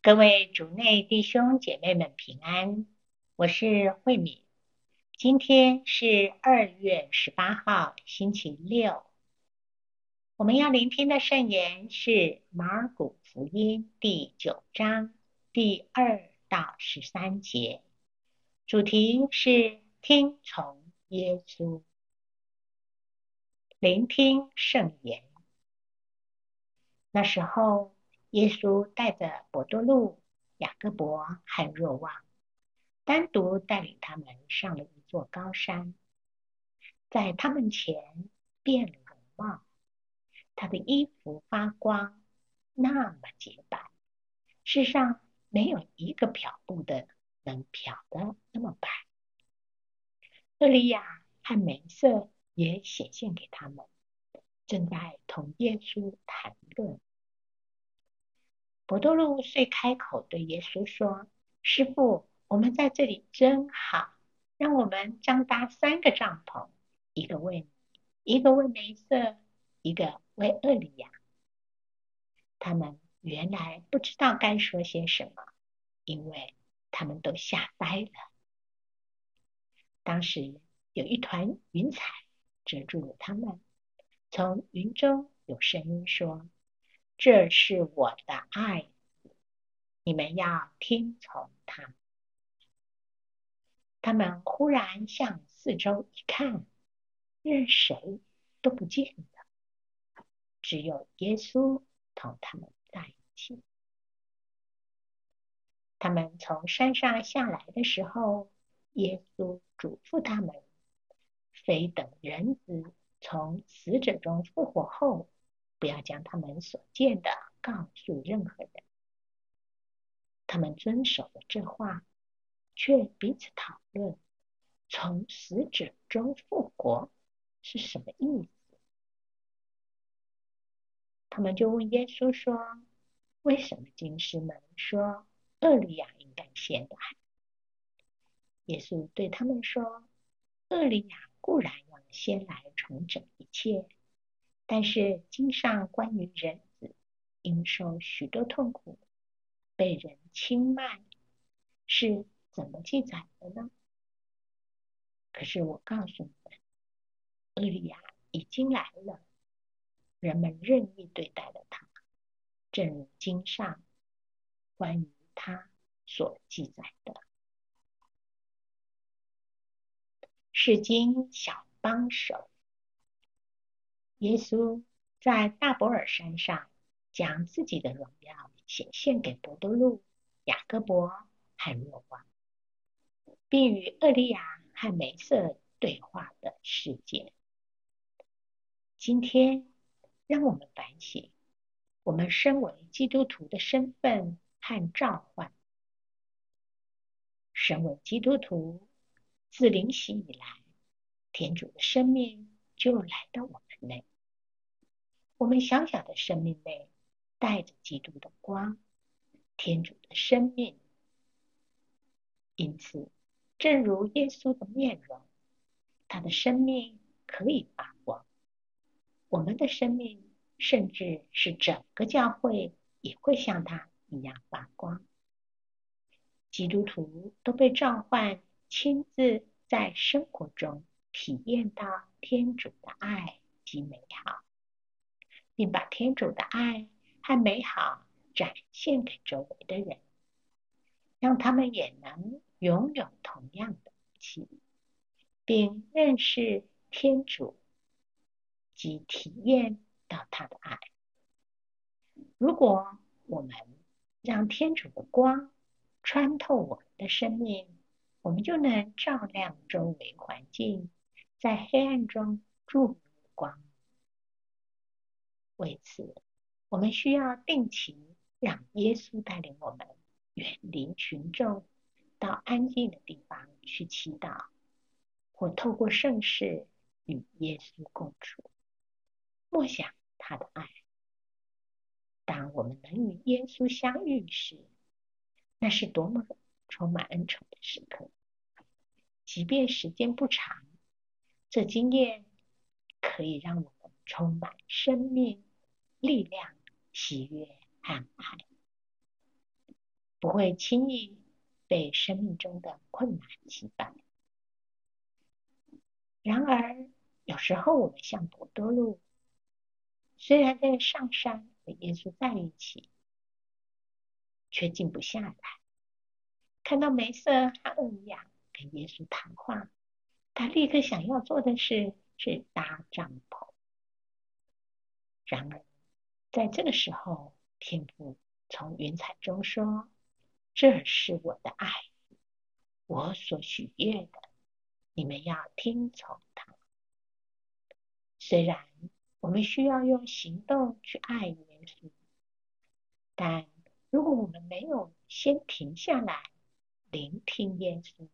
各位主内弟兄姐妹们平安，我是慧敏。今天是二月十八号，星期六。我们要聆听的圣言是马尔谷福音第九章第二到十三节，主题是听从耶稣。聆听圣言。那时候。耶稣带着伯多禄、雅各伯和若望，单独带领他们上了一座高山，在他们前变了容貌。他的衣服发光，那么洁白，世上没有一个漂布的能漂得那么白。厄利亚和梅瑟也显现给他们，正在同耶稣谈论。伯多禄遂开口对耶稣说：“师傅，我们在这里真好，让我们张搭三个帐篷，一个为，一个为梅瑟，一个为厄里亚。”他们原来不知道该说些什么，因为他们都吓呆了。当时有一团云彩遮住了他们，从云中有声音说。这是我的爱，你们要听从他。他们忽然向四周一看，任谁都不见了，只有耶稣同他们在一起。他们从山上下来的时候，耶稣嘱咐他们：非等人子从死者中复活后。不要将他们所见的告诉任何人。他们遵守了这话，却彼此讨论：从死者中复活是什么意思？他们就问耶稣说：“为什么经师们说厄利亚应该先来？”耶稣对他们说：“厄利亚固然要先来重整一切。”但是经上关于人子应受许多痛苦，被人轻慢，是怎么记载的呢？可是我告诉你们，厄利亚已经来了，人们任意对待了他，正如经上关于他所记载的。是经小帮手。耶稣在大伯尔山上将自己的荣耀显现给伯多禄、雅各伯和若望，并与厄利亚和梅瑟对话的事件。今天，让我们反省我们身为基督徒的身份和召唤。身为基督徒，自灵洗以来，天主的生命就来到我们内。我们小小的生命内带着基督的光，天主的生命。因此，正如耶稣的面容，他的生命可以发光。我们的生命，甚至是整个教会，也会像他一样发光。基督徒都被召唤，亲自在生活中体验到天主的爱及美好。并把天主的爱和美好展现给周围的人，让他们也能拥有同样的气，并认识天主及体验到他的爱。如果我们让天主的光穿透我们的生命，我们就能照亮周围环境，在黑暗中注入光。为此，我们需要定期让耶稣带领我们远离群众，到安静的地方去祈祷，或透过圣事与耶稣共处，默想他的爱。当我们能与耶稣相遇时，那是多么充满恩宠的时刻！即便时间不长，这经验可以让我们充满生命。力量、喜悦和爱。不会轻易被生命中的困难击败。然而，有时候我们像博多路，虽然在上山和耶稣在一起，却静不下来。看到梅瑟和厄尼亚跟耶稣谈话，他立刻想要做的事是搭帐篷。然而，在这个时候，天父从云彩中说：“这是我的爱，我所许愿的，你们要听从他。”虽然我们需要用行动去爱耶稣，但如果我们没有先停下来聆听耶稣，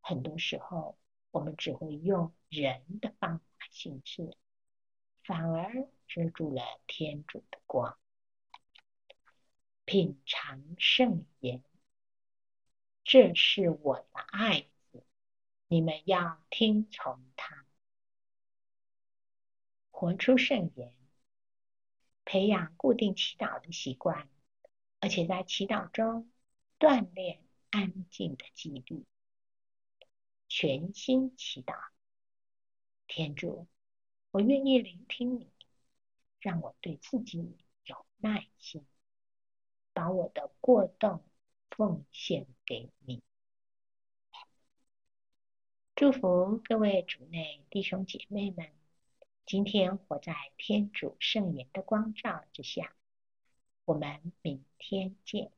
很多时候我们只会用人的方法行事，反而遮住了天主的光。品尝圣言，这是我的爱子，你们要听从他。活出圣言，培养固定祈祷的习惯，而且在祈祷中锻炼安静的纪律。全心祈祷，天主，我愿意聆听你，让我对自己有耐心，把我的过动奉献给你。祝福各位主内弟兄姐妹们。今天活在天主圣言的光照之下，我们明天见。